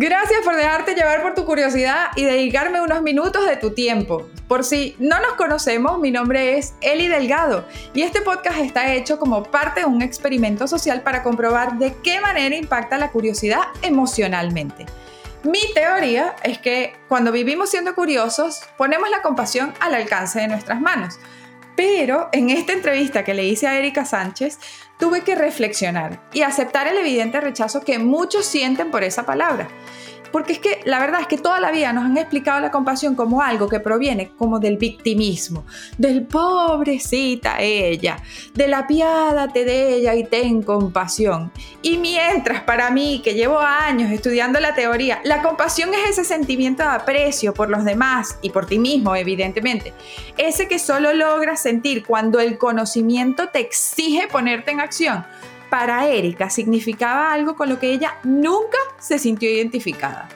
Gracias por dejarte llevar por tu curiosidad y dedicarme unos minutos de tu tiempo. Por si no nos conocemos, mi nombre es Eli Delgado y este podcast está hecho como parte de un experimento social para comprobar de qué manera impacta la curiosidad emocionalmente. Mi teoría es que cuando vivimos siendo curiosos, ponemos la compasión al alcance de nuestras manos. Pero en esta entrevista que le hice a Erika Sánchez, tuve que reflexionar y aceptar el evidente rechazo que muchos sienten por esa palabra. Porque es que la verdad es que toda la vida nos han explicado la compasión como algo que proviene como del victimismo, del pobrecita ella, de la piádate de ella y ten compasión. Y mientras para mí, que llevo años estudiando la teoría, la compasión es ese sentimiento de aprecio por los demás y por ti mismo, evidentemente. Ese que solo logras sentir cuando el conocimiento te exige ponerte en acción para Erika significaba algo con lo que ella nunca se sintió identificada.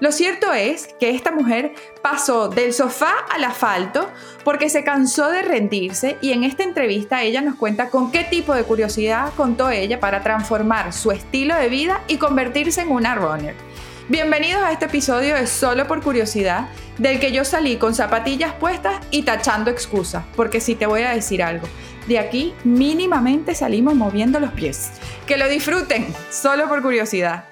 Lo cierto es que esta mujer pasó del sofá al asfalto porque se cansó de rendirse y en esta entrevista ella nos cuenta con qué tipo de curiosidad contó ella para transformar su estilo de vida y convertirse en una runner. Bienvenidos a este episodio de Solo por Curiosidad, del que yo salí con zapatillas puestas y tachando excusas, porque si te voy a decir algo, de aquí mínimamente salimos moviendo los pies. Que lo disfruten, solo por curiosidad.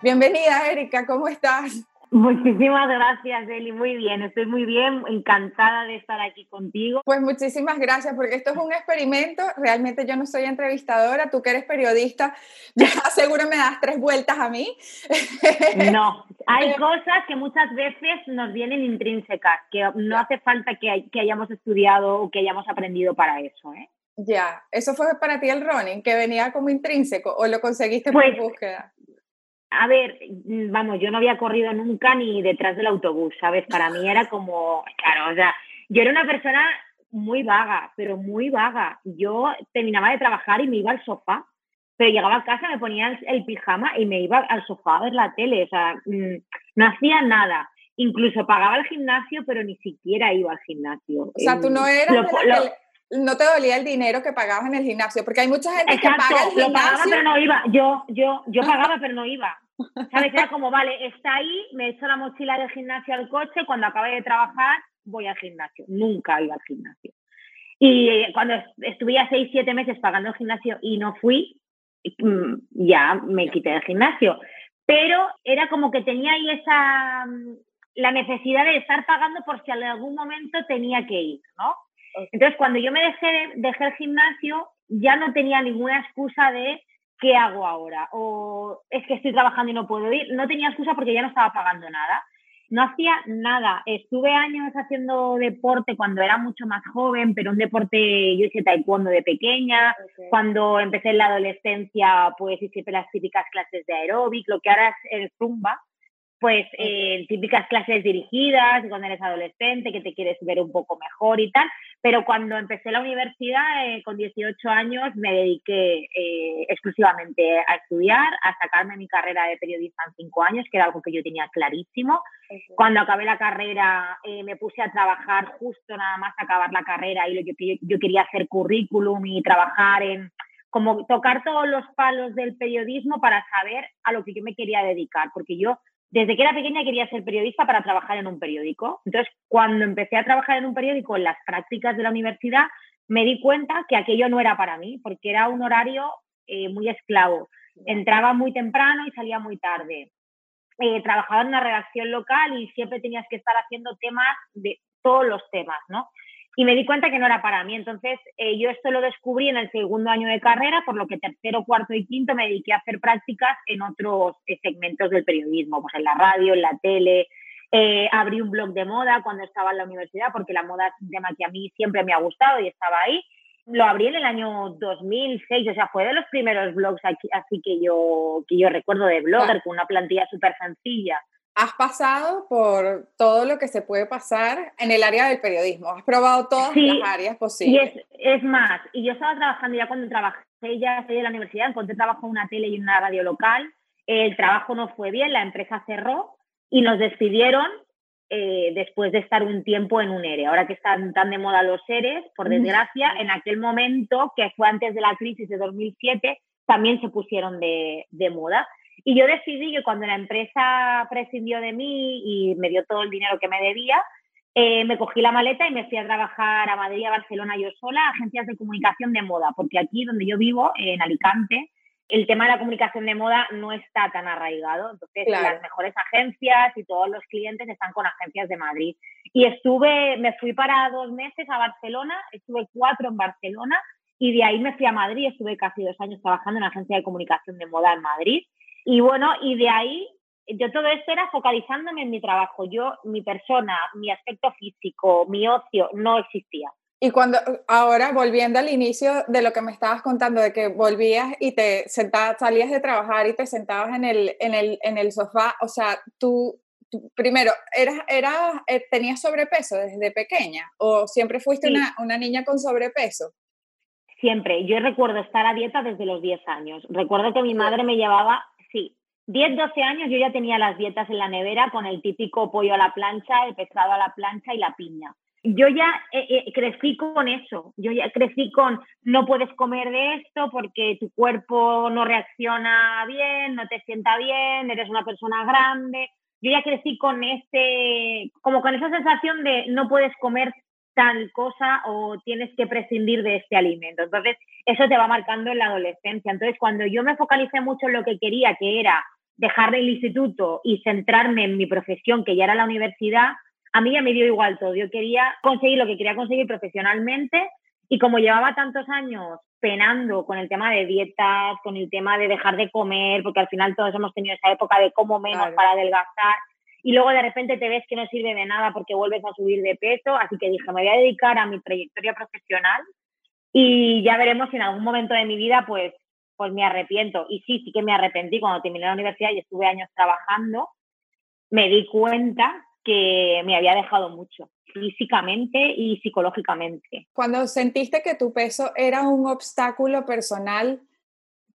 Bienvenida, Erika, ¿cómo estás? Muchísimas gracias, Eli. Muy bien, estoy muy bien, encantada de estar aquí contigo. Pues muchísimas gracias, porque esto es un experimento. Realmente yo no soy entrevistadora, tú que eres periodista, ya seguro me das tres vueltas a mí. No, hay cosas que muchas veces nos vienen intrínsecas, que no hace falta que, que hayamos estudiado o que hayamos aprendido para eso. ¿eh? Ya, ¿eso fue para ti el running, que venía como intrínseco o lo conseguiste por pues, búsqueda? A ver, mm, vamos, yo no había corrido nunca ni detrás del autobús, ¿sabes? Para mí era como, claro, o sea, yo era una persona muy vaga, pero muy vaga. Yo terminaba de trabajar y me iba al sofá, pero llegaba a casa, me ponía el, pijama y me iba al sofá a ver la tele, o sea, mm, no hacía nada. Incluso pagaba el gimnasio, pero ni siquiera iba al gimnasio. O sea, tú no eras no te dolía el dinero que pagabas en el gimnasio, porque hay mucha gente que paga el gimnasio. Lo pagaba pero no iba, yo, yo, yo pagaba pero no iba. ¿Sabes? Era como, vale, está ahí, me echo la mochila del gimnasio al coche, cuando acabe de trabajar voy al gimnasio. Nunca iba al gimnasio. Y eh, cuando estuve seis, siete meses pagando el gimnasio y no fui, mm, ya me quité del gimnasio. Pero era como que tenía ahí esa, mm, la necesidad de estar pagando por si en algún momento tenía que ir, ¿no? Entonces, cuando yo me dejé, dejé el gimnasio, ya no tenía ninguna excusa de ¿qué hago ahora? O es que estoy trabajando y no puedo ir. No tenía excusa porque ya no estaba pagando nada. No hacía nada. Estuve años haciendo deporte cuando era mucho más joven, pero un deporte, yo hice taekwondo de pequeña. Cuando empecé en la adolescencia, pues hice las típicas clases de aeróbic, lo que ahora es el zumba pues eh, típicas clases dirigidas cuando eres adolescente, que te quieres ver un poco mejor y tal. Pero cuando empecé la universidad, eh, con 18 años, me dediqué eh, exclusivamente a estudiar, a sacarme mi carrera de periodista en cinco años, que era algo que yo tenía clarísimo. Cuando acabé la carrera, me puse a trabajar justo nada más acabar la carrera y lo que yo quería hacer currículum y trabajar en como tocar todos los palos del periodismo para saber a lo que yo me quería dedicar, porque yo desde que era pequeña quería ser periodista para trabajar en un periódico. Entonces, cuando empecé a trabajar en un periódico en las prácticas de la universidad, me di cuenta que aquello no era para mí, porque era un horario eh, muy esclavo. Entraba muy temprano y salía muy tarde. Eh, trabajaba en una redacción local y siempre tenías que estar haciendo temas de todos los temas, ¿no? Y me di cuenta que no era para mí. Entonces, eh, yo esto lo descubrí en el segundo año de carrera, por lo que tercero, cuarto y quinto me dediqué a hacer prácticas en otros eh, segmentos del periodismo, pues en la radio, en la tele. Eh, abrí un blog de moda cuando estaba en la universidad, porque la moda es un tema que a mí siempre me ha gustado y estaba ahí. Lo abrí en el año 2006, o sea, fue de los primeros blogs aquí, así que yo, que yo recuerdo de blogger, con una plantilla súper sencilla has pasado por todo lo que se puede pasar en el área del periodismo. Has probado todas las áreas posibles. Y es, es, más, y yo estaba trabajando ya cuando trabajé, ya salí de la universidad, encontré trabajo en una tele y en una radio local. El trabajo no fue bien, la empresa cerró y nos despidieron eh, después de estar un tiempo en un ERE. Ahora que están tan de moda los ERES, por desgracia, en aquel momento, que fue antes de la crisis de 2007, también se pusieron de, de moda. Y yo decidí que cuando la empresa prescindió de mí y me dio todo el dinero que me debía, eh, me cogí la maleta y me fui a trabajar a Madrid, a Barcelona yo sola, agencias de comunicación de moda, porque aquí donde yo vivo, en Alicante, el tema de la comunicación de moda no está tan arraigado. Entonces, las mejores agencias y todos los clientes están con agencias de Madrid. Y estuve, me fui para dos meses a Barcelona, estuve cuatro en Barcelona y de ahí me fui a Madrid, estuve casi dos años trabajando en una agencia de comunicación de moda en Madrid. Y bueno, y de ahí yo todo esto era focalizándome en mi trabajo. Yo, mi persona, mi aspecto físico, mi ocio, no existía. Y cuando, ahora volviendo al inicio de lo que me estabas contando, de que volvías y te sentabas, salías de trabajar y te sentabas en el, en el, en el sofá, o sea, tú, primero, eras, eras, eh, ¿tenías sobrepeso desde pequeña o siempre fuiste una, una niña con sobrepeso? Siempre. Yo recuerdo estar a dieta desde los 10 años. Recuerdo que mi madre me llevaba, sí, 10, 12 años yo ya tenía las dietas en la nevera con el típico pollo a la plancha, el pescado a la plancha y la piña. Yo ya eh, eh, crecí con eso, yo ya crecí con no puedes comer de esto porque tu cuerpo no reacciona bien, no te sienta bien, eres una persona grande. Yo ya crecí con este, como con esa sensación de no puedes comer tal cosa o tienes que prescindir de este alimento. Entonces, eso te va marcando en la adolescencia. Entonces, cuando yo me focalicé mucho en lo que quería, que era dejar el instituto y centrarme en mi profesión, que ya era la universidad, a mí ya me dio igual todo. Yo quería conseguir lo que quería conseguir profesionalmente y como llevaba tantos años penando con el tema de dietas, con el tema de dejar de comer, porque al final todos hemos tenido esa época de como menos para adelgazar, y luego de repente te ves que no sirve de nada porque vuelves a subir de peso, así que dije, me voy a dedicar a mi trayectoria profesional y ya veremos si en algún momento de mi vida pues, pues me arrepiento. Y sí, sí que me arrepentí cuando terminé la universidad y estuve años trabajando, me di cuenta que me había dejado mucho físicamente y psicológicamente. Cuando sentiste que tu peso era un obstáculo personal,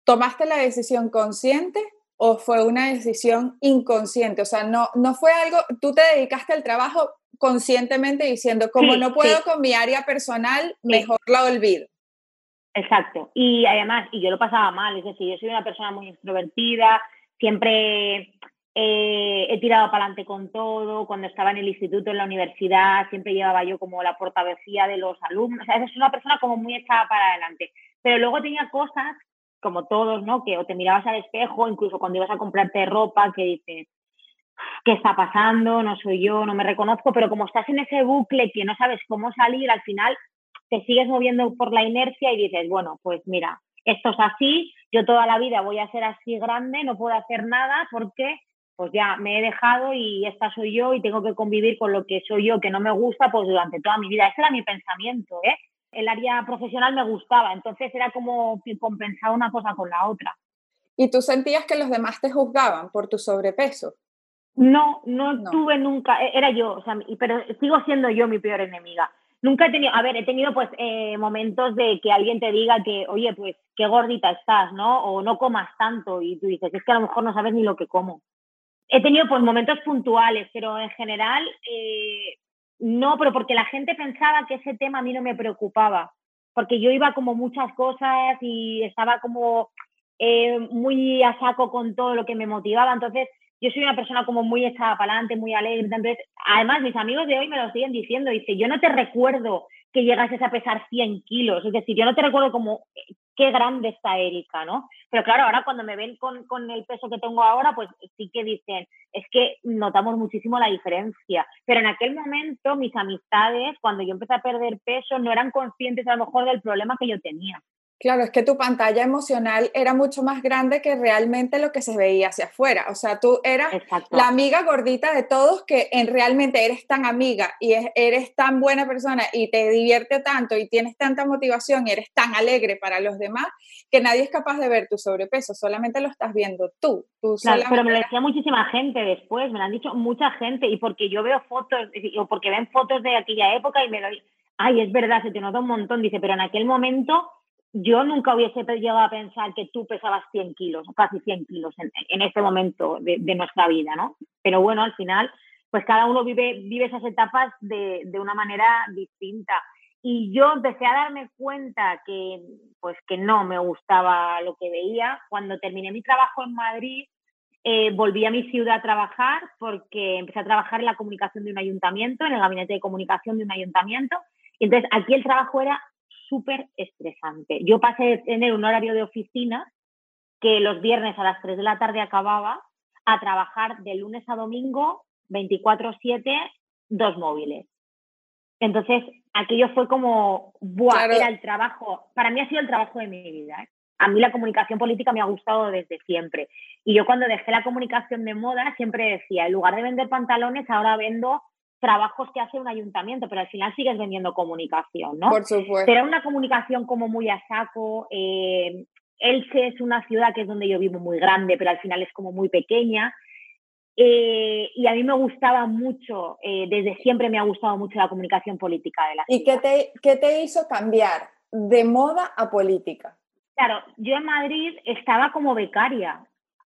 ¿tomaste la decisión consciente o fue una decisión inconsciente? O sea, no, no fue algo, tú te dedicaste al trabajo conscientemente diciendo, como no puedo con mi área personal, mejor la olvido. Exacto. Y además, y yo lo pasaba mal, es decir, yo soy una persona muy extrovertida, siempre eh, he tirado para adelante con todo. Cuando estaba en el instituto, en la universidad, siempre llevaba yo como la portavocía de los alumnos. O sea, es una persona como muy echada para adelante. Pero luego tenía cosas, como todos, ¿no? Que o te mirabas al espejo, incluso cuando ibas a comprarte ropa, que dices, ¿qué está pasando? No soy yo, no me reconozco. Pero como estás en ese bucle que no sabes cómo salir, al final te sigues moviendo por la inercia y dices, bueno, pues mira, esto es así, yo toda la vida voy a ser así grande, no puedo hacer nada porque pues ya me he dejado y esta soy yo y tengo que convivir con lo que soy yo, que no me gusta, pues durante toda mi vida. Ese era mi pensamiento, ¿eh? El área profesional me gustaba, entonces era como compensar una cosa con la otra. ¿Y tú sentías que los demás te juzgaban por tu sobrepeso? No, no, tuve nunca, e, era yo, o sea, pero sigo siendo yo mi peor enemiga. Nunca he tenido, a ver, he tenido pues eh, momentos de que alguien te diga que, oye, pues qué gordita estás, ¿no? O no comas tanto y tú dices, es que a lo mejor no sabes ni lo que como he tenido pues momentos puntuales, pero en general eh, no, pero porque la gente pensaba que ese tema a mí no me preocupaba, porque yo iba como muchas cosas y estaba como eh, muy a saco con todo lo que me motivaba, entonces yo soy una persona como muy echada para adelante, muy alegre, entonces además mis amigos de hoy me lo siguen diciendo, dice, yo no te recuerdo que llegases a pesar 100 kilos, es decir, yo no te recuerdo como qué grande está Erika, ¿no? Pero claro, ahora cuando me ven con, con, el peso que tengo ahora, pues sí que dicen, es que notamos muchísimo la diferencia. Pero en aquel momento mis amistades, cuando yo empecé a perder peso, no eran conscientes a lo mejor del problema que yo tenía. Claro, es que tu pantalla emocional era mucho más grande que realmente lo que se veía hacia afuera. O sea, tú eras la amiga gordita de todos que en realmente eres tan amiga y eres tan buena persona y te divierte tanto y tienes tanta motivación y eres tan alegre para los demás que nadie es capaz de ver tu sobrepeso, solamente lo estás viendo tú. claro, pero me lo decía muchísima gente después, me lo han dicho mucha gente y porque yo veo fotos o porque ven fotos de aquella época y me lo ay, es verdad, se te nota un montón, dice, pero en aquel momento yo nunca hubiese llegado a pensar que tú pesabas 100 kilos, casi 100 kilos en, este momento de, nuestra vida, ¿no? Pero bueno, al final, pues cada uno vive, esas etapas de, de, una manera distinta. Y yo empecé a darme cuenta que, pues, que no me gustaba lo que veía. Cuando terminé mi trabajo en Madrid, eh, volví a mi ciudad a trabajar porque empecé a trabajar en la comunicación de un ayuntamiento, en el gabinete de comunicación de un ayuntamiento. Y entonces aquí el trabajo era súper estresante. Yo pasé de tener un horario de oficina que los viernes a las 3 de la tarde acababa a trabajar de lunes a domingo 24/7, dos móviles. Entonces, aquello fue como, ¡buah! Era el trabajo, para mí ha sido el trabajo de mi vida. ¿eh? A mí la comunicación política me ha gustado desde siempre. Y yo cuando dejé la comunicación de moda siempre decía, en lugar de vender pantalones, ahora vendo trabajos que hace un ayuntamiento, pero al final sigues vendiendo comunicación, ¿no? Por supuesto. Pero una comunicación como muy a saco. Eh, Elche es una ciudad que es donde yo vivo muy grande, pero al final es como muy pequeña. Eh, y a mí me gustaba mucho, eh, desde siempre me ha gustado mucho la comunicación política de la ¿Y qué te, qué te hizo cambiar de moda a política? Claro, yo en Madrid estaba como becaria,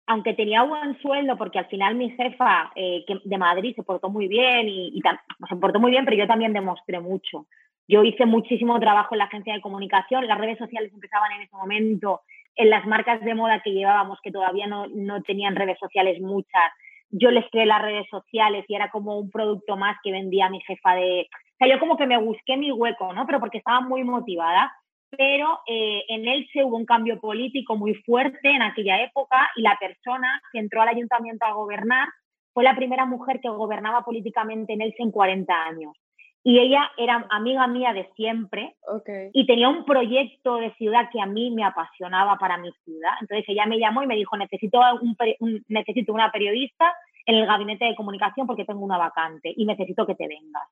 aunque tenía buen sueldo, porque al final mi jefa eh, de Madrid se portó muy bien y, se portó muy bien, pero yo también demostré mucho. Yo hice muchísimo trabajo en la agencia de comunicación, las redes sociales empezaban en ese momento, en las marcas de moda que llevábamos, que todavía no, no tenían redes sociales muchas, yo les creé las redes sociales y era como un producto más que vendía mi jefa de... O sea, yo como que me busqué mi hueco, ¿no? Pero porque estaba muy motivada. Pero eh, en se hubo un cambio político muy fuerte en aquella época y la persona que entró al ayuntamiento a gobernar fue la primera mujer que gobernaba políticamente en Elche en 40 años y ella era amiga mía de siempre y tenía un proyecto de ciudad que a mí me apasionaba para mi ciudad. Entonces ella me llamó y me dijo, necesito, un, necesito una periodista en el gabinete de comunicación porque tengo una vacante y necesito que te vengas.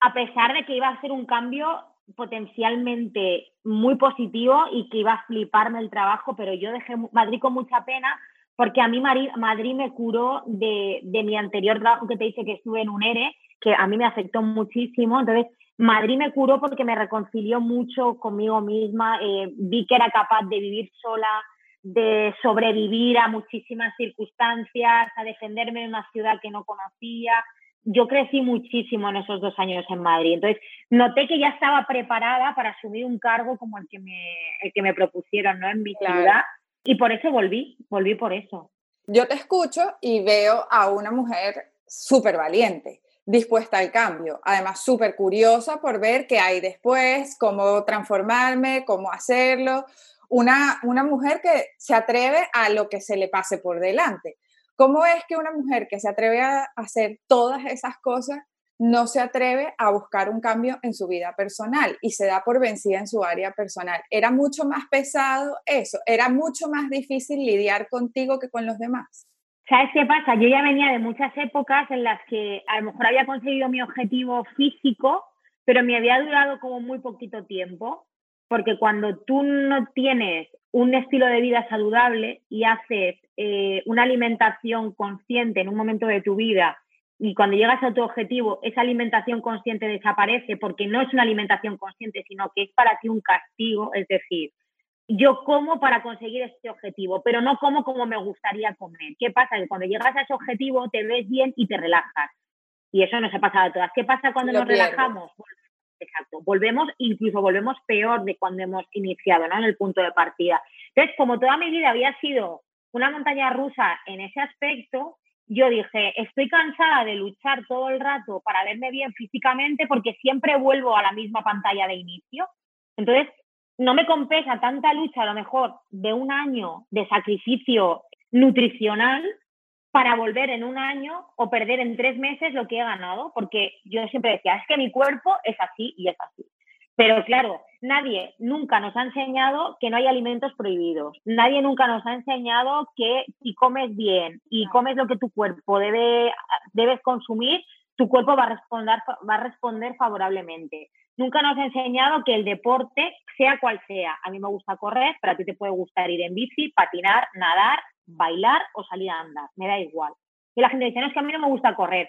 A pesar de que iba a ser un cambio potencialmente muy positivo y que iba a fliparme el trabajo, pero yo dejé Madrid con mucha pena porque a mí Madrid me curó de, de mi anterior trabajo que te dice que estuve en un ERE que a mí me afectó muchísimo. Entonces, Madrid me curó porque me reconcilió mucho conmigo misma, eh, vi que era capaz de vivir sola, de sobrevivir a muchísimas circunstancias, a defenderme en una ciudad que no conocía. Yo crecí muchísimo en esos dos años en Madrid. Entonces, noté que ya estaba preparada para asumir un cargo como el que me, el que me propusieron ¿no? en mi ciudad. Y por eso volví, volví por eso. Yo te escucho y veo a una mujer súper valiente dispuesta al cambio. Además, súper curiosa por ver qué hay después, cómo transformarme, cómo hacerlo. Una, una mujer que se atreve a lo que se le pase por delante. ¿Cómo es que una mujer que se atreve a hacer todas esas cosas no se atreve a buscar un cambio en su vida personal y se da por vencida en su área personal? ¿Era mucho más pesado eso? ¿Era mucho más difícil lidiar contigo que con los demás? ¿Sabes qué pasa? Yo ya venía de muchas épocas en las que a lo mejor había conseguido mi objetivo físico, pero me había durado como muy poquito tiempo, porque cuando tú no tienes un estilo de vida saludable y haces eh, una alimentación consciente en un momento de tu vida y cuando llegas a tu objetivo, esa alimentación consciente desaparece porque no es una alimentación consciente, sino que es para ti un castigo, es decir, yo como para conseguir este objetivo, pero no como como me gustaría comer. ¿Qué pasa? Que cuando llegas a ese objetivo te ves bien y te relajas. Y eso nos ha pasado a todas. ¿Qué pasa cuando nos relajamos? Exacto, volvemos, incluso volvemos peor de cuando hemos iniciado, ¿no? En el punto de partida. Entonces, como toda mi vida había sido una montaña rusa en ese aspecto, yo dije, estoy cansada de luchar todo el rato para verme bien físicamente porque siempre vuelvo a la misma pantalla de inicio. Entonces, no me compensa tanta lucha a lo mejor de un año de sacrificio nutricional para volver en un año o perder en tres meses lo que he ganado, porque yo siempre decía, es que mi cuerpo es así y es así. Pero claro, nadie nunca nos ha enseñado que no hay alimentos prohibidos. Nadie nunca nos ha enseñado que si comes bien y comes lo que tu cuerpo debe, debes consumir, tu cuerpo va a responder, va a responder favorablemente. Nunca nos ha enseñado que el deporte, sea cual sea, a mí me gusta correr, pero a ti te puede gustar ir en bici, patinar, nadar, bailar o salir a andar, me da igual. Y la gente dice, no, es que a mí no me gusta correr.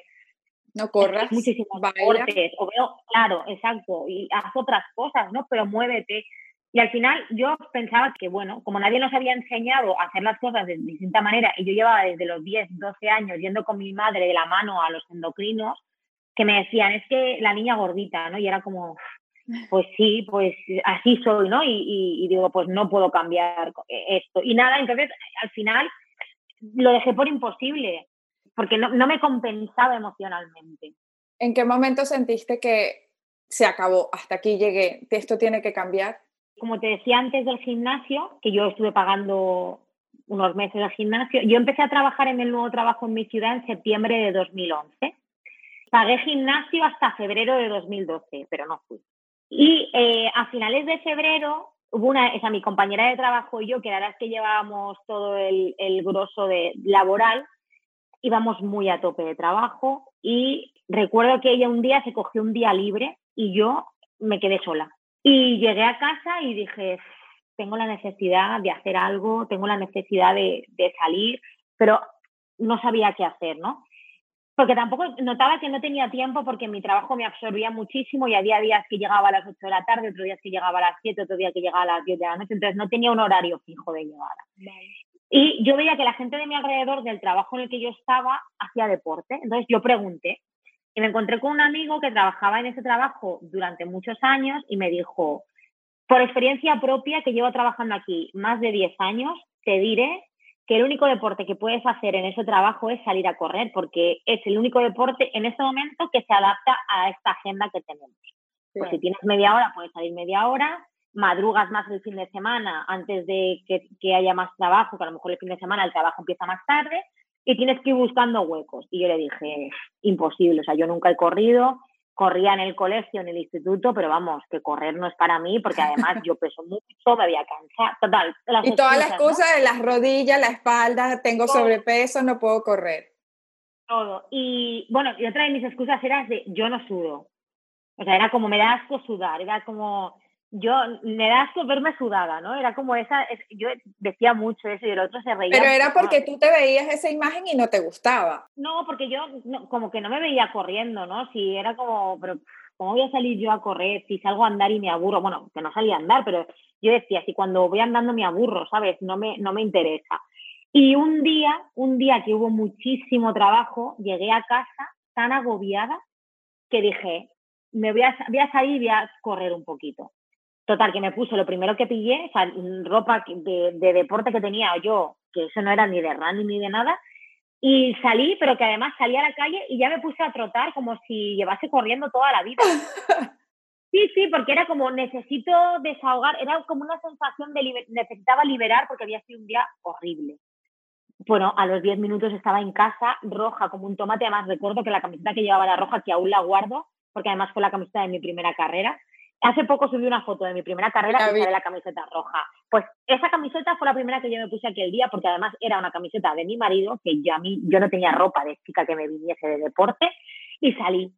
No corras, muchísimos deportes, o veo, claro, exacto, y haz otras cosas, ¿no? Pero muévete. Y al final yo pensaba que, bueno, como nadie nos había enseñado a hacer las cosas de distinta manera, y yo llevaba desde los 10, 12 años yendo con mi madre de la mano a los endocrinos, que me decían, es que la niña gordita, ¿no? Y era como, pues sí, pues así soy, ¿no? Y, digo, pues no puedo cambiar esto. Y nada, entonces al final lo dejé por imposible, porque no, no me compensaba emocionalmente. ¿En qué momento sentiste que se acabó, hasta aquí llegué, esto tiene que cambiar? Como te decía antes del gimnasio, que yo estuve pagando unos meses de gimnasio, yo empecé a trabajar en el nuevo trabajo en mi ciudad en septiembre de 2011. Pagué gimnasio hasta febrero de 2012, pero no fui. Y eh, a finales de febrero hubo una, esa mi compañera de trabajo y yo, que la verdad es que llevábamos todo el, el grosso de laboral, íbamos muy a tope de trabajo y recuerdo que ella un día se cogió un día libre y yo me quedé sola. Y llegué a casa y dije, tengo la necesidad de hacer algo, tengo la necesidad de salir, pero no sabía qué hacer, ¿no? Porque tampoco notaba que no tenía tiempo porque mi trabajo me absorbía muchísimo y había días que llegaba a las 8 de la tarde, otros días que llegaba a las 7, otro día que llegaba a las 10 de la noche, entonces no tenía un horario fijo de llegada. Y yo veía que la gente de mi alrededor del trabajo en el que yo estaba hacía deporte, entonces yo pregunté y me encontré con un amigo que trabajaba en ese trabajo durante muchos años y me dijo, por experiencia propia que llevo trabajando aquí más de 10 años, te diré que el único deporte que puedes hacer en ese trabajo es salir a correr, porque es el único deporte en este momento que se adapta a esta agenda que tenemos. Pues si tienes media hora, puedes salir media hora, madrugas más el fin de semana antes de que, que, haya más trabajo, que a lo mejor el fin de semana el trabajo empieza más tarde, y tienes que ir buscando huecos. Y yo le dije, imposible, o sea, yo nunca he corrido, corría en el colegio, en el instituto, pero vamos, que correr no es para mí, porque además yo peso mucho, me voy a cansar, total. y todas las cosas de las rodillas, la espalda, tengo sobrepeso, no puedo correr. Todo. Y bueno, y otra de mis excusas era de yo no sudo. O sea, era como me da asco sudar, era como yo me da verme sudada, ¿no? Era como esa, yo decía mucho eso y el otro se reía. Pero era porque tú te veías esa imagen y no te gustaba. No, porque yo como que no me veía corriendo, ¿no? Si era como, pero ¿cómo voy a salir yo a correr? Si salgo a andar y me aburro, bueno, que no salía a andar, pero yo decía, si cuando voy andando me aburro, ¿sabes? No me, no me interesa. Y un día, un día que hubo muchísimo trabajo, llegué a casa tan agobiada que dije, me voy a, voy a salir y voy a correr un poquito. Total, que me puso lo primero que pillé, o sea, ropa de, de, deporte que tenía yo, que eso no era ni de running ni de nada, y salí, pero que además salí a la calle y ya me puse a trotar como si llevase corriendo toda la vida. Sí, sí, porque era como necesito desahogar, era como una sensación de necesitaba liberar porque había sido un día horrible. Bueno, a los 10 minutos estaba en casa, roja como un tomate, además recuerdo que la camiseta que llevaba era roja, que aún la guardo, porque además fue la camiseta de mi primera carrera, Hace poco subí una foto de mi primera carrera y de la camiseta roja. Pues esa camiseta fue la primera que yo me puse aquel día porque además era una camiseta de mi marido, que yo, a mí, yo no tenía ropa de chica que me viniese de deporte y salí.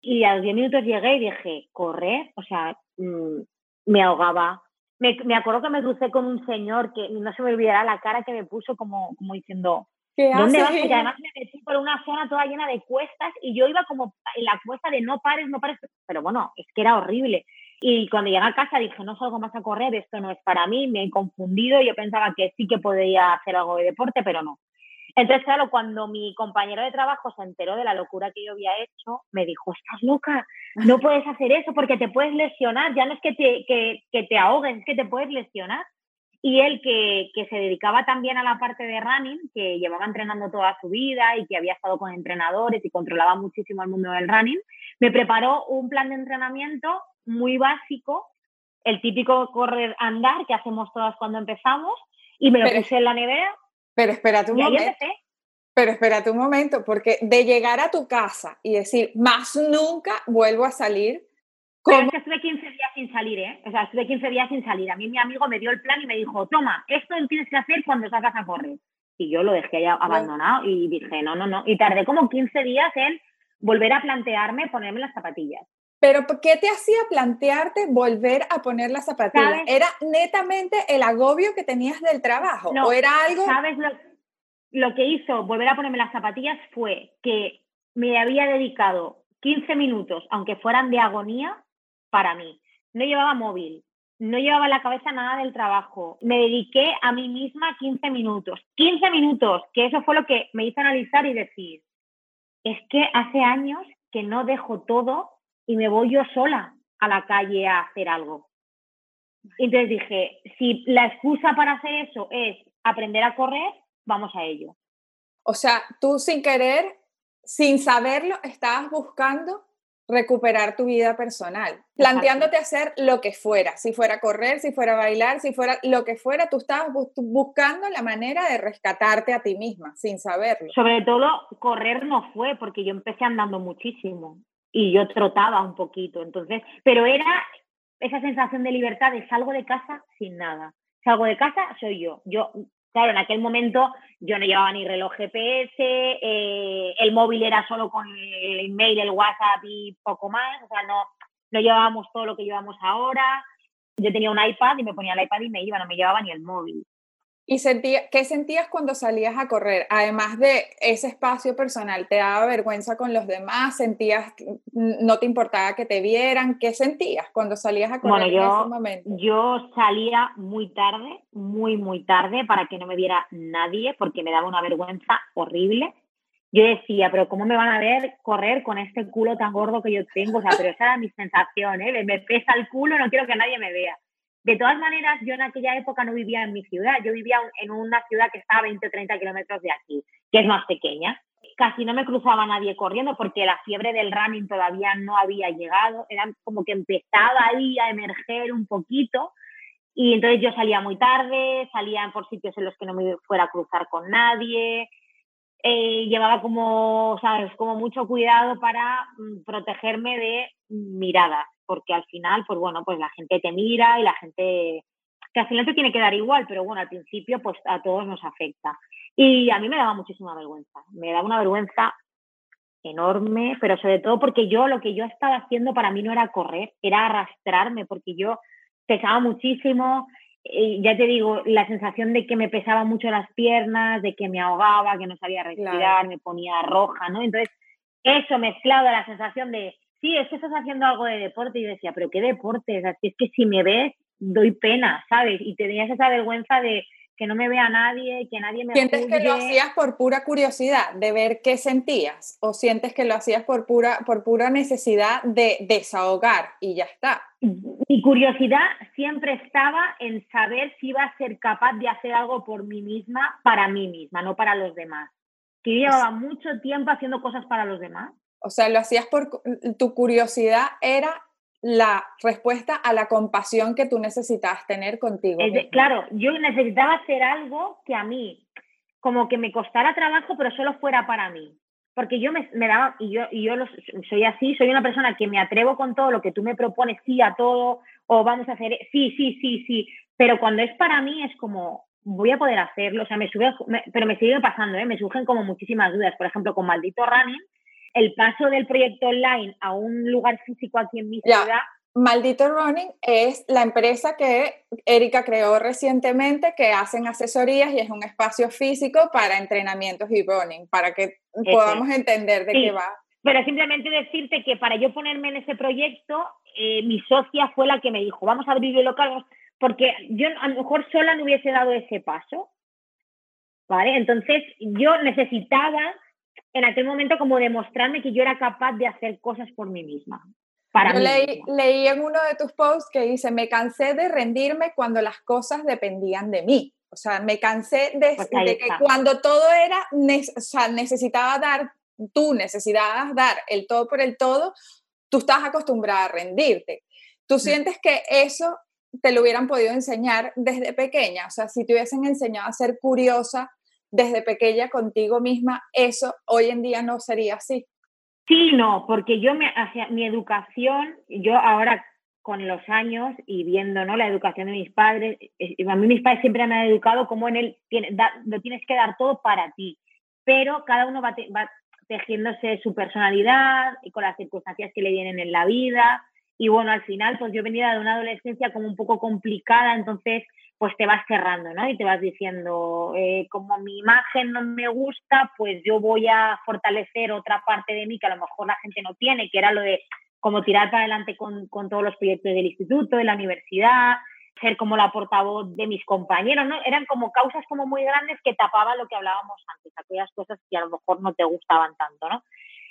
Y a los 10 minutos llegué y dije, correr, o sea, mm, me ahogaba. Me, me, acuerdo que me crucé con un señor que no se me olvidará la cara que me puso como, como diciendo, ¿Dónde vas? Porque además me metí por una zona toda llena de cuestas y yo iba como en la cuesta de no pares, no pares. Pero bueno, es que era horrible. Y cuando llegué a casa dije, no salgo más a correr, esto no es para mí, me he confundido. Yo pensaba que sí que podía hacer algo de deporte, pero no. Entonces, claro, cuando mi compañero de trabajo se enteró de la locura que yo había hecho, me dijo, estás loca, no puedes hacer eso porque te puedes lesionar, ya no es que te, que, que te ahogues, es que te puedes lesionar y él que, que, se dedicaba también a la parte de running, que llevaba entrenando toda su vida y que había estado con entrenadores y controlaba muchísimo el mundo del running, me preparó un plan de entrenamiento muy básico, el típico correr andar que hacemos todas cuando empezamos, y me lo puse en la nevera. Pero espérate un momento. Pero espérate un momento, porque de llegar a tu casa y decir, más nunca vuelvo a salir, pero es que estuve 15 días sin salir, ¿eh? O sea, estuve 15 días sin salir. A mí mi amigo me dio el plan y me dijo, toma, esto lo tienes que hacer cuando salgas a correr. Y yo lo dejé ya abandonado y dije, no, no, no. Y tardé como 15 días en volver a plantearme ponerme las zapatillas. Pero ¿qué te hacía plantearte volver a poner las zapatillas? ¿Era netamente el agobio que tenías del trabajo? ¿O era algo...? ¿Sabes lo, lo que hizo volver a ponerme las zapatillas? Fue que me había dedicado 15 minutos, aunque fueran de agonía, para mí. No llevaba móvil, no llevaba la cabeza nada del trabajo. Me dediqué a mí misma 15 minutos. 15 minutos, que eso fue lo que me hizo analizar y decir, es que hace años que no dejo todo y me voy yo sola a la calle a hacer algo. Entonces dije, si la excusa para hacer eso es aprender a correr, vamos a ello. O sea, tú sin querer, sin saberlo, estabas buscando recuperar tu vida personal, planteándote hacer lo que fuera, si fuera correr, si fuera bailar, si fuera lo que fuera, tú estabas buscando la manera de rescatarte a ti misma, sin saberlo. Sobre todo, correr no fue, porque yo empecé andando muchísimo y yo trotaba un poquito, entonces, pero era esa sensación de libertad de salgo de casa sin nada. Salgo de casa, soy yo. Yo Claro, en aquel momento yo no llevaba ni reloj GPS, eh, el móvil era solo con el email, el WhatsApp y poco más, o sea, no, no llevábamos todo lo que llevamos ahora. Yo tenía un iPad y me ponía el iPad y me iba, no me llevaba ni el móvil. ¿Y sentía, qué sentías cuando salías a correr? Además de ese espacio personal, ¿te daba vergüenza con los demás? ¿Sentías, no te importaba que te vieran? ¿Qué sentías cuando salías a correr yo, en ese momento? Yo salía muy tarde, muy, muy tarde, para que no me viera nadie, porque me daba una vergüenza horrible. Yo decía, pero ¿cómo me van a ver correr con este culo tan gordo que yo tengo? O sea, pero esa era mi sensación, ¿eh? Me pesa el culo, no quiero que nadie me vea. De todas maneras, yo en aquella época no vivía en mi ciudad, yo vivía en una ciudad que está a 20 o 30 kilómetros de aquí, que es más pequeña. Casi no me cruzaba nadie corriendo porque la fiebre del running todavía no había llegado, era como que empezaba ahí a emerger un poquito. Y entonces yo salía muy tarde, salía por sitios en los que no me fuera a cruzar con nadie, eh, llevaba como, sabes, como mucho cuidado para mm, protegerme de miradas porque al final, pues bueno, pues la gente te mira y la gente, que al final te tiene que dar igual, pero bueno, al principio pues a todos nos afecta. Y a mí me daba muchísima vergüenza, me daba una vergüenza enorme, pero sobre todo porque yo lo que yo estaba haciendo para mí no era correr, era arrastrarme, porque yo pesaba muchísimo, y ya te digo, la sensación de que me pesaba mucho las piernas, de que me ahogaba, que no sabía respirar, me ponía roja, ¿no? Entonces, eso mezclado a la sensación de sí, es que estás haciendo algo de deporte. Y yo decía, pero ¿qué deporte? es que si me ves, doy pena, ¿sabes? Y tenías esa vergüenza de que no me vea nadie, que nadie me ¿Sientes que lo hacías por pura curiosidad de ver qué sentías? ¿O sientes que lo hacías por pura, por pura necesidad de desahogar y ya está? Mi curiosidad siempre estaba en saber si iba a ser capaz de hacer algo por mí misma, para mí misma, no para los demás. Que yo llevaba mucho tiempo haciendo cosas para los demás o sea, lo hacías por tu curiosidad era la respuesta a la compasión que tú necesitabas tener contigo. claro, yo necesitaba hacer algo que a mí, como que me costara trabajo, pero solo fuera para mí. Porque yo me, daba, y yo, y yo soy así, soy una persona que me atrevo con todo lo que tú me propones, sí a todo, o vamos a hacer, sí, sí, sí, sí. Pero cuando es para mí es como, voy a poder hacerlo, o sea, me sube, pero me sigue pasando, ¿eh? me surgen como muchísimas dudas. Por ejemplo, con Maldito Running, el paso del proyecto online a un lugar físico aquí en mi ciudad. Maldito Running es la empresa que Erika creó recientemente que hacen asesorías y es un espacio físico para entrenamientos y running, para que podamos entender de qué va. Pero simplemente decirte que para yo ponerme en ese proyecto, eh, mi socia fue la que me dijo, vamos a abrir el local, porque yo a lo mejor sola no hubiese dado ese paso. ¿Vale? Entonces yo necesitaba en aquel momento como demostrarme que yo era capaz de hacer cosas por mí misma. Para yo leí, leí, en uno de tus posts que dice, me cansé de rendirme cuando las cosas dependían de mí. O sea, me cansé de, pues que cuando todo era, o sea, necesitaba dar, tú necesitabas dar el todo por el todo, tú estás acostumbrada a rendirte. ¿Tú sientes que eso te lo hubieran podido enseñar desde pequeña? O sea, si te hubiesen enseñado a ser curiosa desde pequeña contigo misma, eso hoy en día no sería así. Sí, no, porque yo me hacia mi educación, yo ahora con los años y viendo ¿no? la educación de mis padres, a mí mis padres siempre me han educado como en él, lo tienes que dar todo para ti, pero cada uno va, va tejiéndose su personalidad y con las circunstancias que le vienen en la vida. Y bueno, al final, pues yo venía de una adolescencia como un poco complicada, entonces pues te vas cerrando, ¿no? Y te vas diciendo, eh, como mi imagen no me gusta, pues yo voy a fortalecer otra parte de mí que a lo mejor la gente no tiene, que era lo de como tirar para adelante con, con todos los proyectos del instituto, de la universidad, ser como la portavoz de mis compañeros, ¿no? Eran como causas como muy grandes que tapaban lo que hablábamos antes, aquellas cosas que a lo mejor no te gustaban tanto, ¿no?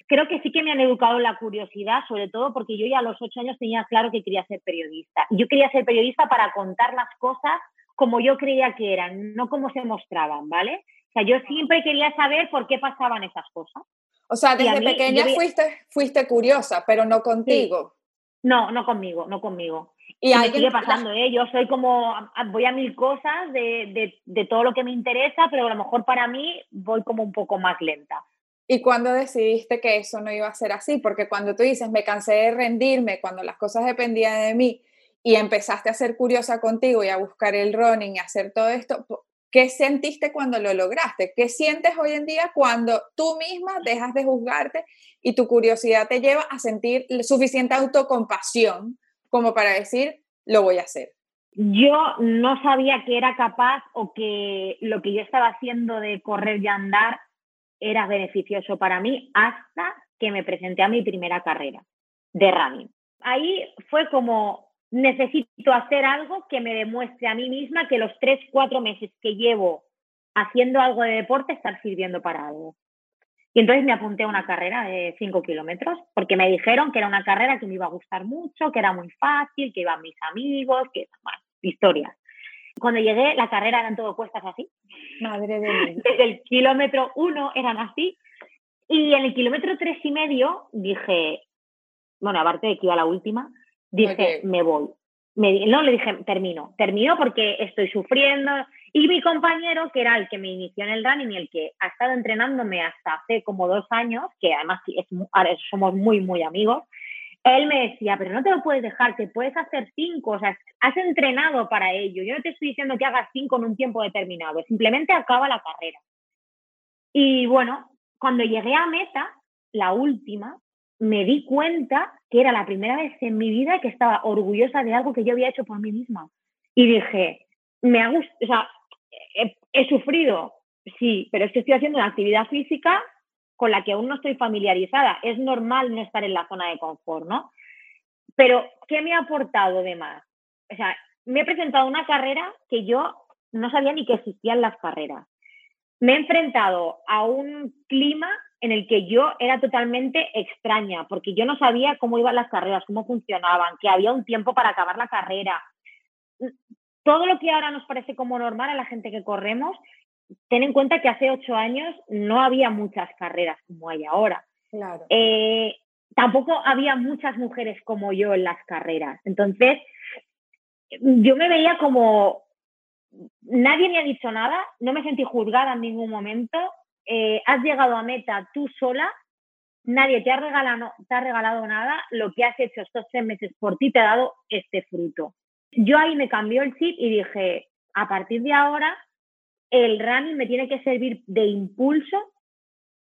Creo que sí que me han educado la curiosidad, sobre todo porque yo ya a los ocho años tenía claro que quería ser periodista. Yo quería ser periodista para contar las cosas como yo creía que eran, no como se mostraban, ¿vale? O sea, yo siempre quería saber por qué pasaban esas cosas. O sea, desde pequeña fuiste, fuiste curiosa, pero no contigo. No, no conmigo, no conmigo. Y, y sigue pasando, ¿eh? Yo soy como, voy a mil cosas de, de, de, todo lo que me interesa, pero a lo mejor para mí voy como un poco más lenta. ¿Y cuándo decidiste que eso no iba a ser así? Porque cuando tú dices, me cansé de rendirme, cuando las cosas dependían de mí, y empezaste a ser curiosa contigo y a buscar el running y hacer todo esto, ¿qué sentiste cuando lo lograste? ¿Qué sientes hoy en día cuando tú misma dejas de juzgarte y tu curiosidad te lleva a sentir suficiente autocompasión como para decir, lo voy a hacer? Yo no sabía que era capaz o que lo que yo estaba haciendo de correr y andar era beneficioso para mí hasta que me presenté a mi primera carrera de running. Ahí fue como, necesito hacer algo que me demuestre a mí misma que los tres, cuatro meses que llevo haciendo algo de deporte están sirviendo para algo. Y entonces me apunté a una carrera de 5 kilómetros, porque me dijeron que era una carrera que me iba a gustar mucho, que era muy fácil, que iban mis amigos, que bueno, historias. Cuando llegué, la carrera eran todo cuestas así. Madre de Dios. Desde el kilómetro uno eran así. Y en el kilómetro tres y medio dije, bueno, aparte de que iba la última, dije, me voy. Me, no, le dije, termino. Termino porque estoy sufriendo, y mi compañero, que era el que me inició en el running y el que ha estado entrenándome hasta hace como dos años, que además es, somos muy, muy amigos, él me decía, pero no te lo puedes dejar, te puedes hacer cinco, o sea, has entrenado para ello. Yo no te estoy diciendo que hagas cinco en un tiempo determinado, simplemente acaba la carrera. Y bueno, cuando llegué a meta, la última, me di cuenta que era la primera vez en mi vida que estaba orgullosa de algo que yo había hecho por mí misma. Y dije, me ha gustado, o sea, he, sufrido, sí, pero es que estoy haciendo una actividad física con la que aún no estoy familiarizada. Es normal no estar en la zona de confort, ¿no? Pero, ¿qué me ha aportado de más? O sea, me he presentado una carrera que yo no sabía ni que existían las carreras. Me he enfrentado a un clima en el que yo era totalmente extraña, porque yo no sabía cómo iban las carreras, cómo funcionaban, que había un tiempo para acabar la carrera todo lo que ahora nos parece como normal a la gente que corremos, ten en cuenta que hace ocho años no había muchas carreras como hay ahora. Claro. Eh, tampoco había muchas mujeres como yo en las carreras. Entonces, yo me veía como nadie me ha dicho nada, no me sentí juzgada en ningún momento. Eh, has llegado a meta tú sola, nadie te ha, regalado, te ha regalado nada, lo que has hecho estos tres meses por ti te ha dado este fruto yo ahí me cambió el chip y dije, a partir de ahora, el running me tiene que servir de impulso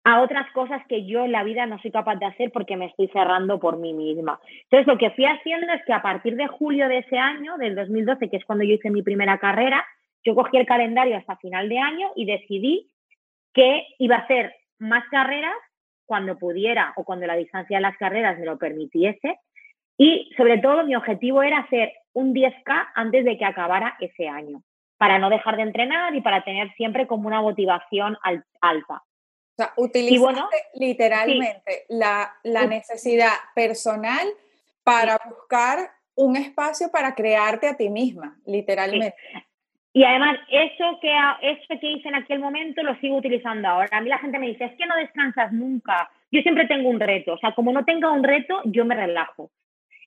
a otras cosas que yo en la vida no soy capaz de hacer porque me estoy cerrando por mí misma. Entonces, lo que fui haciendo es que a partir de julio de ese año, del 2012, que es cuando yo hice mi primera carrera, yo cogí el calendario hasta final de año y decidí que iba a hacer más carreras cuando pudiera o cuando la distancia de las carreras me lo permitiese. Y sobre todo mi objetivo era hacer un 10K antes de que acabara ese año, para no dejar de entrenar y para tener siempre como una motivación alta. O sea, utilizaste literalmente la, la, necesidad personal para buscar un espacio para crearte a ti misma, literalmente. Y además, eso que, eso que hice en aquel momento lo sigo utilizando ahora. A mí la gente me dice, es que no descansas nunca. Yo siempre tengo un reto. O sea, como no tenga un reto, yo me relajo.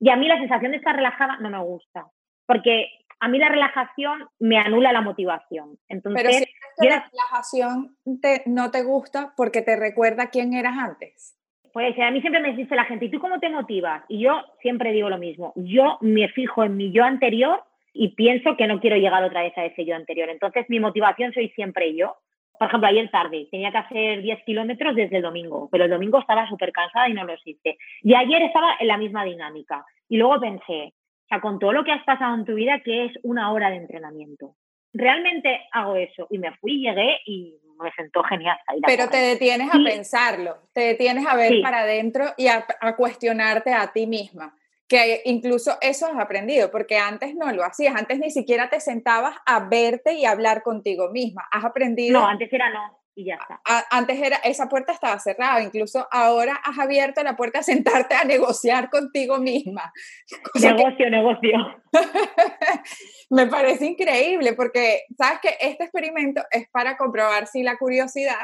Y a mí la sensación de estar relajada no me gusta, porque a mí la relajación me anula la motivación. Entonces, Pero si la relajación no te gusta porque te recuerda quién eras antes. Pues a mí siempre me dice la gente, ¿y tú cómo te motivas? Y yo siempre digo lo mismo, yo me fijo en mi yo anterior y pienso que no quiero llegar otra vez a ese yo anterior. Entonces mi motivación soy siempre yo por ejemplo, ayer tarde tenía que hacer 10 kilómetros desde el domingo, pero el domingo estaba súper cansada y no lo hice. Y ayer estaba en la misma dinámica. Y luego pensé, o sea, con todo lo que has pasado en tu vida, ¿qué es una hora de entrenamiento? Realmente hago eso. Y me fui, llegué y me sentó genial. Pero te detienes a pensarlo, te detienes a ver para adentro y a cuestionarte a ti misma que incluso eso has aprendido, porque antes no lo hacías, antes ni siquiera te sentabas a verte y hablar contigo misma. Has aprendido. No, antes era no. Y ya está. antes era, esa puerta estaba cerrada, incluso ahora has abierto la puerta a sentarte a negociar contigo misma. Negocio, negocio. Me parece increíble porque, sabes que este experimento es para comprobar si la curiosidad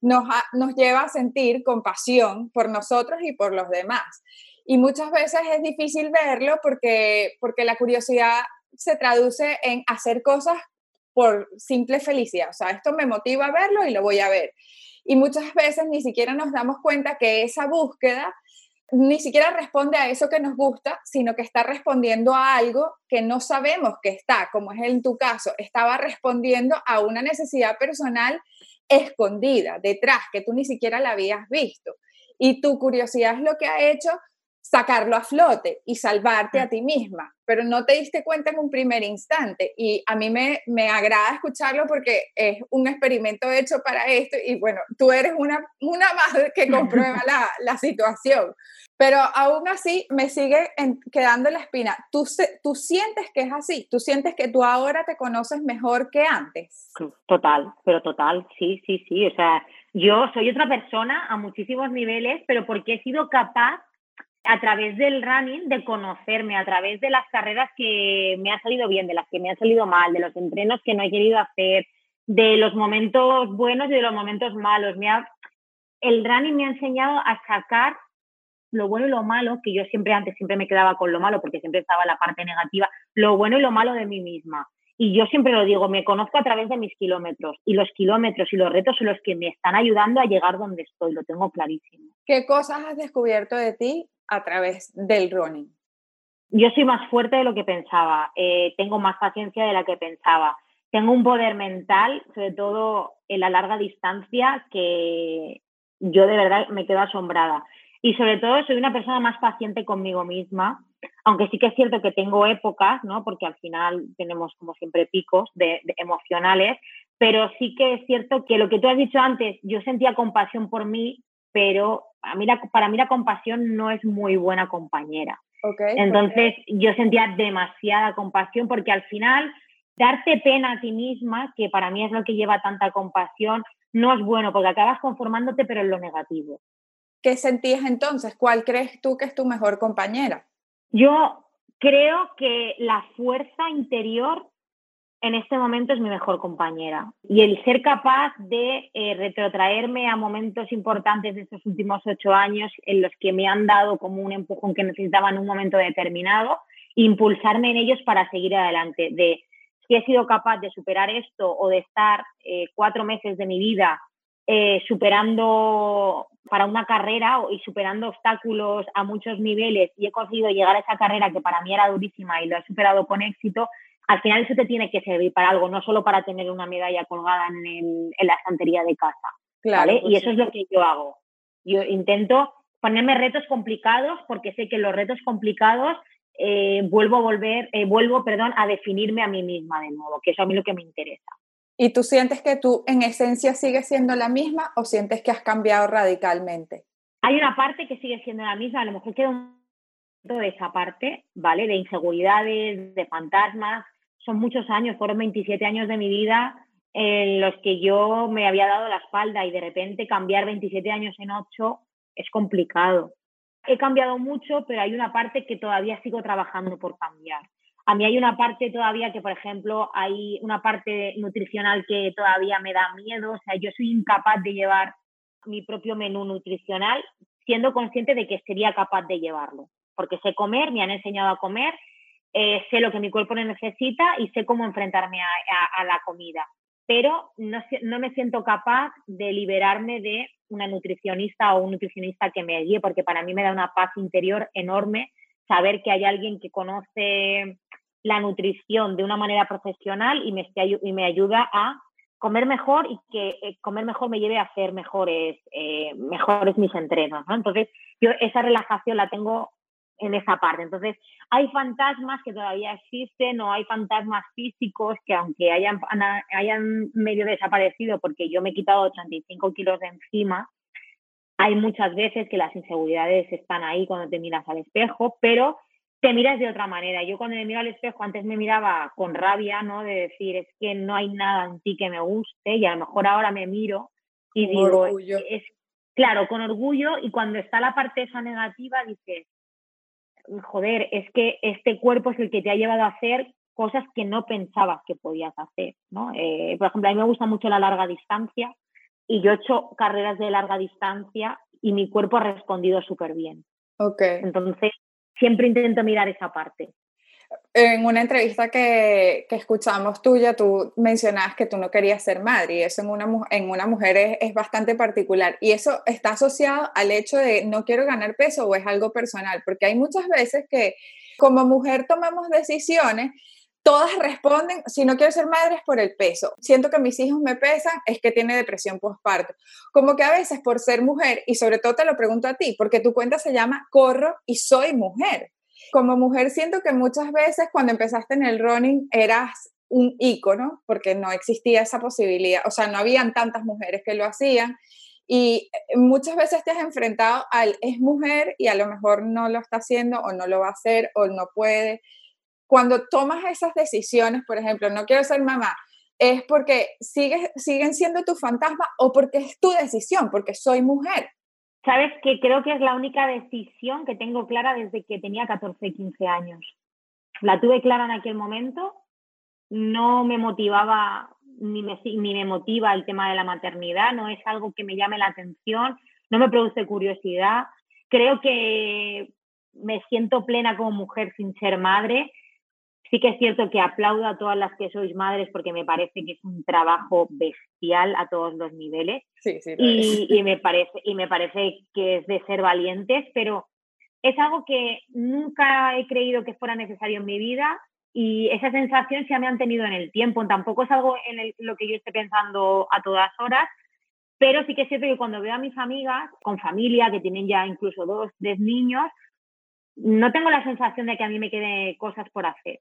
nos, nos lleva a sentir compasión por nosotros y por los demás. Y muchas veces es difícil verlo porque, porque la curiosidad se traduce en hacer cosas por simple felicidad. O sea, esto me motiva a verlo y lo voy a ver. Y muchas veces ni siquiera nos damos cuenta que esa búsqueda ni siquiera responde a eso que nos gusta, sino que está respondiendo a algo que no sabemos que está, como es en tu caso, estaba respondiendo a una necesidad personal escondida, detrás, que tú ni siquiera la habías visto. Y tu curiosidad es lo que ha hecho sacarlo a flote y salvarte a ti misma, pero no te diste cuenta en un primer instante. Y a mí me, me agrada escucharlo porque es un experimento hecho para esto y bueno, tú eres una, una más que comprueba la, la situación. Pero aún así me sigue quedando la espina. ¿Tú, ¿Tú sientes que es así? ¿Tú sientes que tú ahora te conoces mejor que antes? Total, pero total, sí, sí, sí. O sea, yo soy otra persona a muchísimos niveles, pero porque he sido capaz a través del running de conocerme, a través de las carreras que me han salido bien, de las que me han salido mal, de los entrenos que no he querido hacer, de los momentos buenos y de los momentos malos. Me ha, el running me ha enseñado a sacar lo bueno y lo malo, que yo siempre antes siempre me quedaba con lo malo porque siempre estaba la parte negativa, lo bueno y lo malo de mí misma. Y yo siempre lo digo, me conozco a través de mis kilómetros y los kilómetros y los retos son los que me están ayudando a llegar donde estoy, lo tengo clarísimo. ¿Qué cosas has descubierto de ti a través del running? Yo soy más fuerte de lo que pensaba, eh, tengo más paciencia de la que pensaba, tengo un poder mental, sobre todo en la larga distancia, que yo de verdad me quedo asombrada. Y sobre todo soy una persona más paciente conmigo misma, aunque sí que es cierto que tengo épocas, ¿no? Porque al final tenemos como siempre picos de, emocionales, pero sí que es cierto que lo que tú has dicho antes, yo sentía compasión por mí, pero a mí para mí la compasión no es muy buena compañera. Entonces yo sentía demasiada compasión porque al final darte pena a ti misma, que para mí es lo que lleva tanta compasión, no es bueno porque acabas conformándote pero en lo negativo. ¿Qué sentías entonces? ¿Cuál crees tú que es tu mejor compañera? Yo creo que la fuerza interior en este momento es mi mejor compañera. Y el ser capaz de eh, retrotraerme a momentos importantes de estos últimos ocho años en los que me han dado como un empujón que necesitaba en un momento determinado, impulsarme en ellos para seguir adelante. De si he sido capaz de superar esto o de estar eh, cuatro meses de mi vida eh, superando para una carrera y superando obstáculos a muchos niveles y he conseguido llegar a esa carrera que para mí era durísima y lo he superado con éxito, al final eso te tiene que servir para algo, no solo para tener una medalla colgada en, la estantería de casa. Claro, pues y eso es lo que yo hago. Yo intento ponerme retos complicados porque sé que los retos complicados eh, vuelvo a volver, eh, vuelvo, perdón, a definirme a mí misma de nuevo, que eso a mí lo que me interesa. ¿Y tú sientes que tú en esencia sigues siendo la misma o sientes que has cambiado radicalmente? Hay una parte que sigue siendo la misma, a lo mejor queda un de esa parte, ¿vale? De inseguridades, de fantasmas. Son muchos años, fueron 27 años de mi vida en los que yo me había dado la espalda y de repente cambiar 27 años en 8 es complicado. He cambiado mucho, pero hay una parte que todavía sigo trabajando por cambiar. A mí hay una parte todavía que, por ejemplo, hay una parte nutricional que todavía me da miedo. O sea, yo soy incapaz de llevar mi propio menú nutricional siendo consciente de que sería capaz de llevarlo. Porque sé comer, me han enseñado a comer, eh, sé lo que mi cuerpo necesita y sé cómo enfrentarme a, la comida. Pero no, no me siento capaz de liberarme de una nutricionista o un nutricionista que me guíe, porque para mí me da una paz interior enorme saber que hay alguien que conoce la nutrición de una manera profesional y me, y me ayuda a comer mejor y que eh, comer mejor me lleve a hacer mejores, eh, mejores mis entrenos. Entonces, yo esa relajación la tengo en esa parte. Entonces, hay fantasmas que todavía existen o hay fantasmas físicos que aunque hayan, hayan medio desaparecido porque yo me he quitado 35 kilos de encima, hay muchas veces que las inseguridades están ahí cuando te miras al espejo, pero te miras de otra manera. Yo cuando me miro al espejo antes me miraba con rabia, ¿no? De decir, es que no hay nada en ti que me guste y a lo mejor ahora me miro Y digo, es claro, con orgullo y cuando está la parte esa negativa dices, joder, es que este cuerpo es el que te ha llevado a hacer cosas que no pensabas que podías hacer, ¿no? Eh, por ejemplo, a mí me gusta mucho la larga distancia y yo he hecho carreras de larga distancia y mi cuerpo ha respondido súper bien. Ok. Entonces, siempre intento mirar esa parte. En una entrevista que, que escuchamos tuya, tú mencionabas que tú no querías ser madre y eso en una, en una mujer es, es, bastante particular. Y eso está asociado al hecho de no quiero ganar peso o es algo personal, porque hay muchas veces que como mujer tomamos decisiones todas responden, si no quiero ser madre es por el peso. Siento que mis hijos me pesan, es que tiene depresión postparto. Como que a veces por ser mujer, y sobre todo te lo pregunto a ti, porque tu cuenta se llama Corro y soy mujer. Como mujer siento que muchas veces cuando empezaste en el running eras un ícono, porque no existía esa posibilidad, o sea, no habían tantas mujeres que lo hacían. Y muchas veces te has enfrentado al es mujer y a lo mejor no lo está haciendo o no lo va a hacer o no puede cuando tomas esas decisiones, por ejemplo, no quiero ser mamá, es porque sigues, siguen siendo tu fantasma o porque es tu decisión, porque soy mujer. Sabes que creo que es la única decisión que tengo clara desde que tenía 14, 15 años. La tuve clara en aquel momento, no me motivaba ni me, ni me motiva el tema de la maternidad, no es algo que me llame la atención, no me produce curiosidad. Creo que me siento plena como mujer sin ser madre Sí que es cierto que aplaudo a todas las que sois madres porque me parece que es un trabajo bestial a todos los niveles. Sí, sí, y, me parece, y me parece que es de ser valientes, pero es algo que nunca he creído que fuera necesario en mi vida y esa sensación se me han tenido en el tiempo. Tampoco es algo en lo que yo esté pensando a todas horas, pero sí que es cierto que cuando veo a mis amigas con familia que tienen ya incluso dos, tres niños, no tengo la sensación de que a mí me quede cosas por hacer.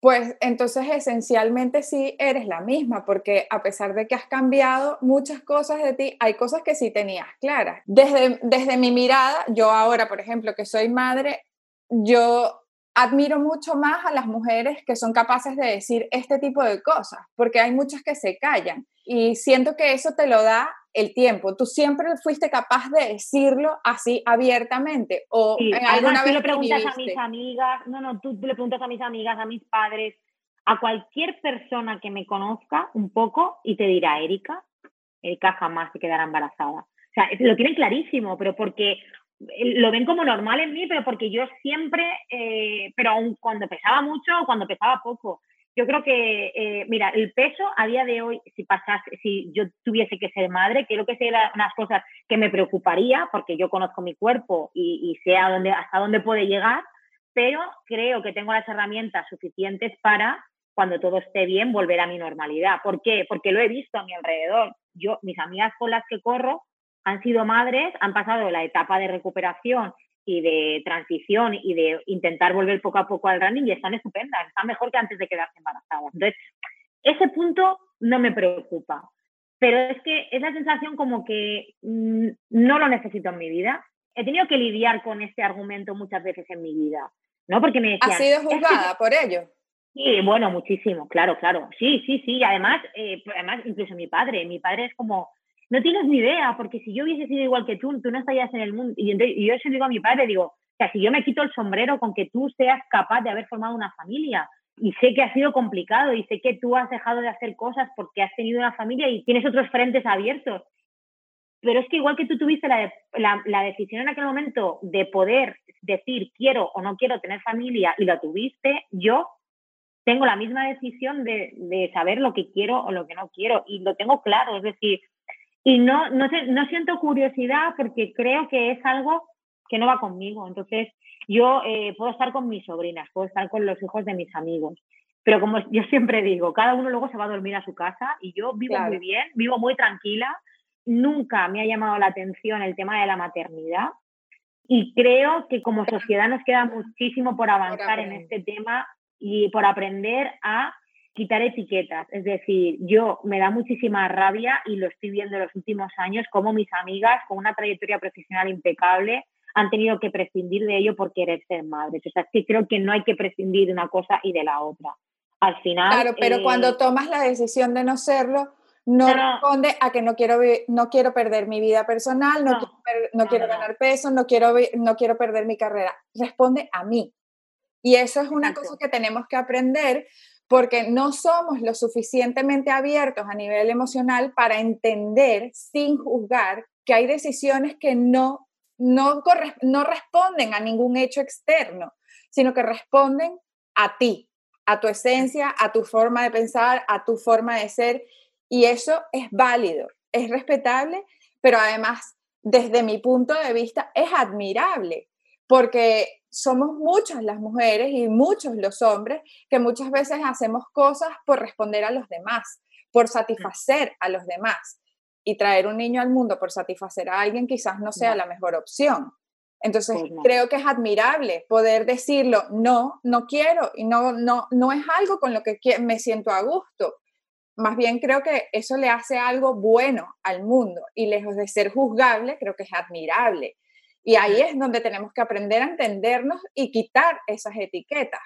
Pues entonces esencialmente sí eres la misma, porque a pesar de que has cambiado muchas cosas de ti, hay cosas que sí tenías claras. Desde, desde mi mirada, yo ahora, por ejemplo, que soy madre, yo admiro mucho más a las mujeres que son capaces de decir este tipo de cosas, porque hay muchas que se callan y siento que eso te lo da el tiempo. ¿Tú siempre fuiste capaz de decirlo así abiertamente? ¿O en alguna vez tú le preguntas a mis amigas, no, no, tú le preguntas a mis amigas, a mis padres, a cualquier persona que me conozca un poco y te dirá, Erika, Erika jamás se quedará embarazada. O sea, lo tienen clarísimo, pero porque eh, lo ven como normal en mí, pero porque yo siempre, eh, pero aún cuando pesaba mucho o cuando pesaba poco, yo creo que, eh, mira, el peso a día de hoy, si pasase, si yo tuviese que ser madre, creo que serían unas cosas que me preocuparía, porque yo conozco mi cuerpo y, sé dónde, hasta dónde puede llegar, pero creo que tengo las herramientas suficientes para, cuando todo esté bien, volver a mi normalidad. ¿Por qué? Porque lo he visto a mi alrededor. Yo, mis amigas con las que corro han sido madres, han pasado la etapa de recuperación y de transición y de intentar volver poco a poco al running y están estupendas, están mejor que antes de quedarse embarazadas. Entonces, ese punto no me preocupa, pero es que es la sensación como que mm, no lo necesito en mi vida. He tenido que lidiar con este argumento muchas veces en mi vida, ¿no? Porque me decían... ¿Has sido juzgada por ello? Sí, bueno, muchísimo, claro, claro. Sí, sí, sí. Además, eh, además, incluso mi padre, mi padre es como, no tienes ni idea, porque si yo hubiese sido igual que tú, tú no estarías en el mundo. Y, yo se digo a mi padre, digo, o sea, si yo me quito el sombrero con que tú seas capaz de haber formado una familia, y sé que ha sido complicado, y sé que tú has dejado de hacer cosas porque has tenido una familia y tienes otros frentes abiertos, pero es que igual que tú tuviste la, la, decisión en aquel momento de poder decir quiero o no quiero tener familia y la tuviste, yo tengo la misma decisión de, de, saber lo que quiero o lo que no quiero y lo tengo claro, es decir, y no, no, no siento curiosidad porque creo que es algo que no va conmigo. Entonces, yo eh, puedo estar con mis sobrinas, puedo estar con los hijos de mis amigos, pero como yo siempre digo, cada uno luego se va a dormir a su casa y yo vivo muy bien, vivo muy tranquila. Nunca me ha llamado la atención el tema de la maternidad y creo que como sociedad nos queda muchísimo por avanzar en este tema y por aprender a quitar etiquetas. Es decir, yo me da muchísima rabia y lo estoy viendo en los últimos años como mis amigas con una trayectoria profesional impecable han tenido que prescindir de ello por querer ser madres. O sea, es que creo que no hay que prescindir de una cosa y de la otra. Al final... Claro, pero cuando eh, tomas la decisión de no serlo, no, responde a que no quiero, no quiero perder mi vida personal, no, quiero, no quiero ganar peso, no quiero, no quiero perder mi carrera. Responde a mí. Y eso es una cosa que tenemos que aprender porque no somos lo suficientemente abiertos a nivel emocional para entender sin juzgar que hay decisiones que no, no, no responden a ningún hecho externo, sino que responden a ti, a tu esencia, a tu forma de pensar, a tu forma de ser. Y eso es válido, es respetable, pero además, desde mi punto de vista, es admirable, porque somos muchas las mujeres y muchos los hombres que muchas veces hacemos cosas por responder a los demás, por satisfacer a los demás. Y traer un niño al mundo por satisfacer a alguien quizás no sea la mejor opción. Entonces, creo que es admirable poder decirlo, no, no quiero y no, no, no es algo con lo que me siento a gusto. Más bien creo que eso le hace algo bueno al mundo y lejos de ser juzgable, creo que es admirable. Y ahí es donde tenemos que aprender a entendernos y quitar esas etiquetas.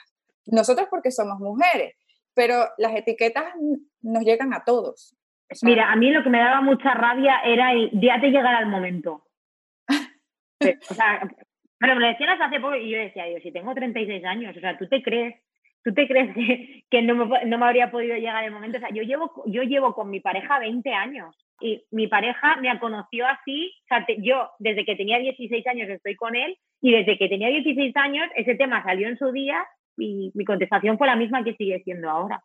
Nosotros porque somos mujeres, pero las etiquetas nos llegan a todos. Mira, a mí lo que me daba mucha rabia era el ya te llegar al momento. o sea, pero me lo decían hace poco y yo decía, yo si tengo 36 años, o sea, ¿tú te crees ¿Tú te crees que, no, me, no, me, habría podido llegar el momento? O sea, yo llevo, yo llevo con mi pareja 20 años y mi pareja me conoció así, o sea, yo desde que tenía 16 años estoy con él y desde que tenía 16 años ese tema salió en su día y mi contestación fue la misma que sigue siendo ahora.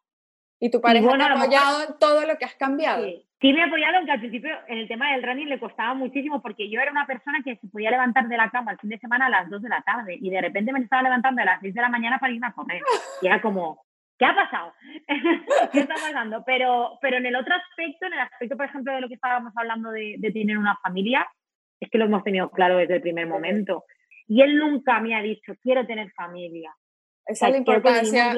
¿Y tu pareja te ha apoyado en todo lo que has cambiado? Sí. me ha apoyado, aunque al principio en el tema del running le costaba muchísimo porque yo era una persona que se podía levantar de la cama el fin de semana a las 2 de la tarde y de repente me estaba levantando a las 6 de la mañana para irme a correr. Y era como, ¿qué ha pasado? ¿Qué está pasando? Pero, pero en el otro aspecto, en el aspecto, por ejemplo, de lo que estábamos hablando de, de tener una familia, es que lo hemos tenido claro desde el primer momento. Y él nunca me ha dicho, quiero tener familia. Esa es la importancia.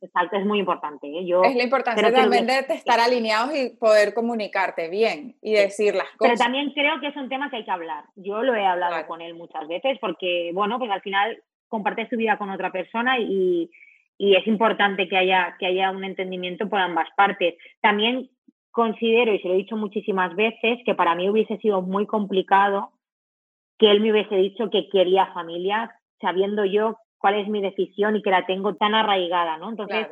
Exacto, es muy importante. ¿eh? Yo es la importancia también de estar alineados y poder comunicarte bien y decir las cosas. Pero también creo que es un tema que hay que hablar. Yo lo he hablado con él muchas veces porque, bueno, pues al final compartes tu vida con otra persona y, y es importante que haya, que haya un entendimiento por ambas partes. También considero, y se lo he dicho muchísimas veces, que para mí hubiese sido muy complicado que él me hubiese dicho que quería familia, sabiendo yo cuál es mi decisión y que la tengo tan arraigada, ¿no? Entonces,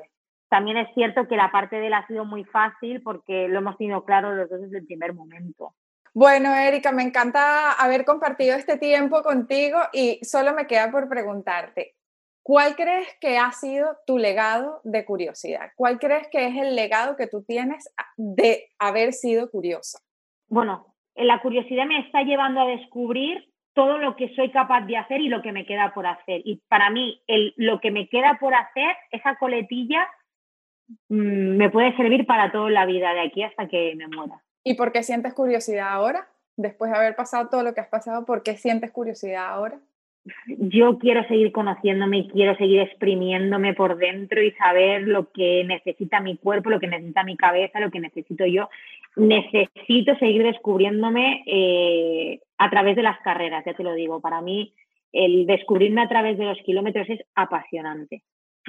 también es cierto que la parte de él ha sido muy fácil porque lo hemos tenido claro los dos desde el primer momento. Bueno, Erika, me encanta haber compartido este tiempo contigo y solo me queda por preguntarte, ¿cuál crees que ha sido tu legado de curiosidad? ¿Cuál crees que es el legado que tú tienes de haber sido curiosa? Bueno, la curiosidad me está llevando a descubrir todo lo que soy capaz de hacer y lo que me queda por hacer. Y para mí, el, lo que me queda por hacer, esa coletilla, mm, me puede servir para toda la vida, de aquí hasta que me muera. ¿Y por qué sientes curiosidad ahora? Después de haber pasado todo lo que has pasado, ¿por qué sientes curiosidad ahora? Yo quiero seguir conociéndome, quiero seguir exprimiéndome por dentro y saber lo que necesita mi cuerpo, lo que necesita mi cabeza, lo que necesito yo. Necesito seguir descubriéndome eh, a través de las carreras, ya te lo digo. Para mí, el descubrirme a través de los kilómetros es apasionante.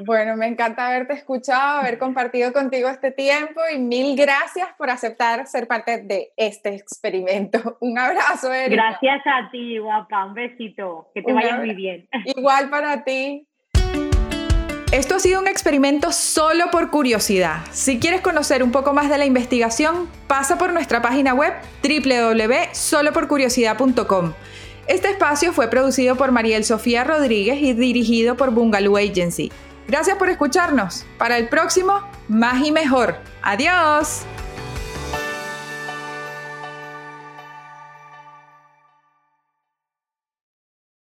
Bueno, me encanta haberte escuchado, haber compartido contigo este tiempo y mil gracias por aceptar ser parte de este experimento. Un abrazo, Erika. Gracias a ti, guapa. Un besito. Que te vaya muy bien. Igual para ti. Esto ha sido un experimento solo por curiosidad. Si quieres conocer un poco más de la investigación, pasa por nuestra página web www.soloporcuriosidad.com. Este espacio fue producido por Mariel Sofía Rodríguez y dirigido por Bungaloo Agency. Gracias por escucharnos. Para el próximo, más y mejor. Adiós.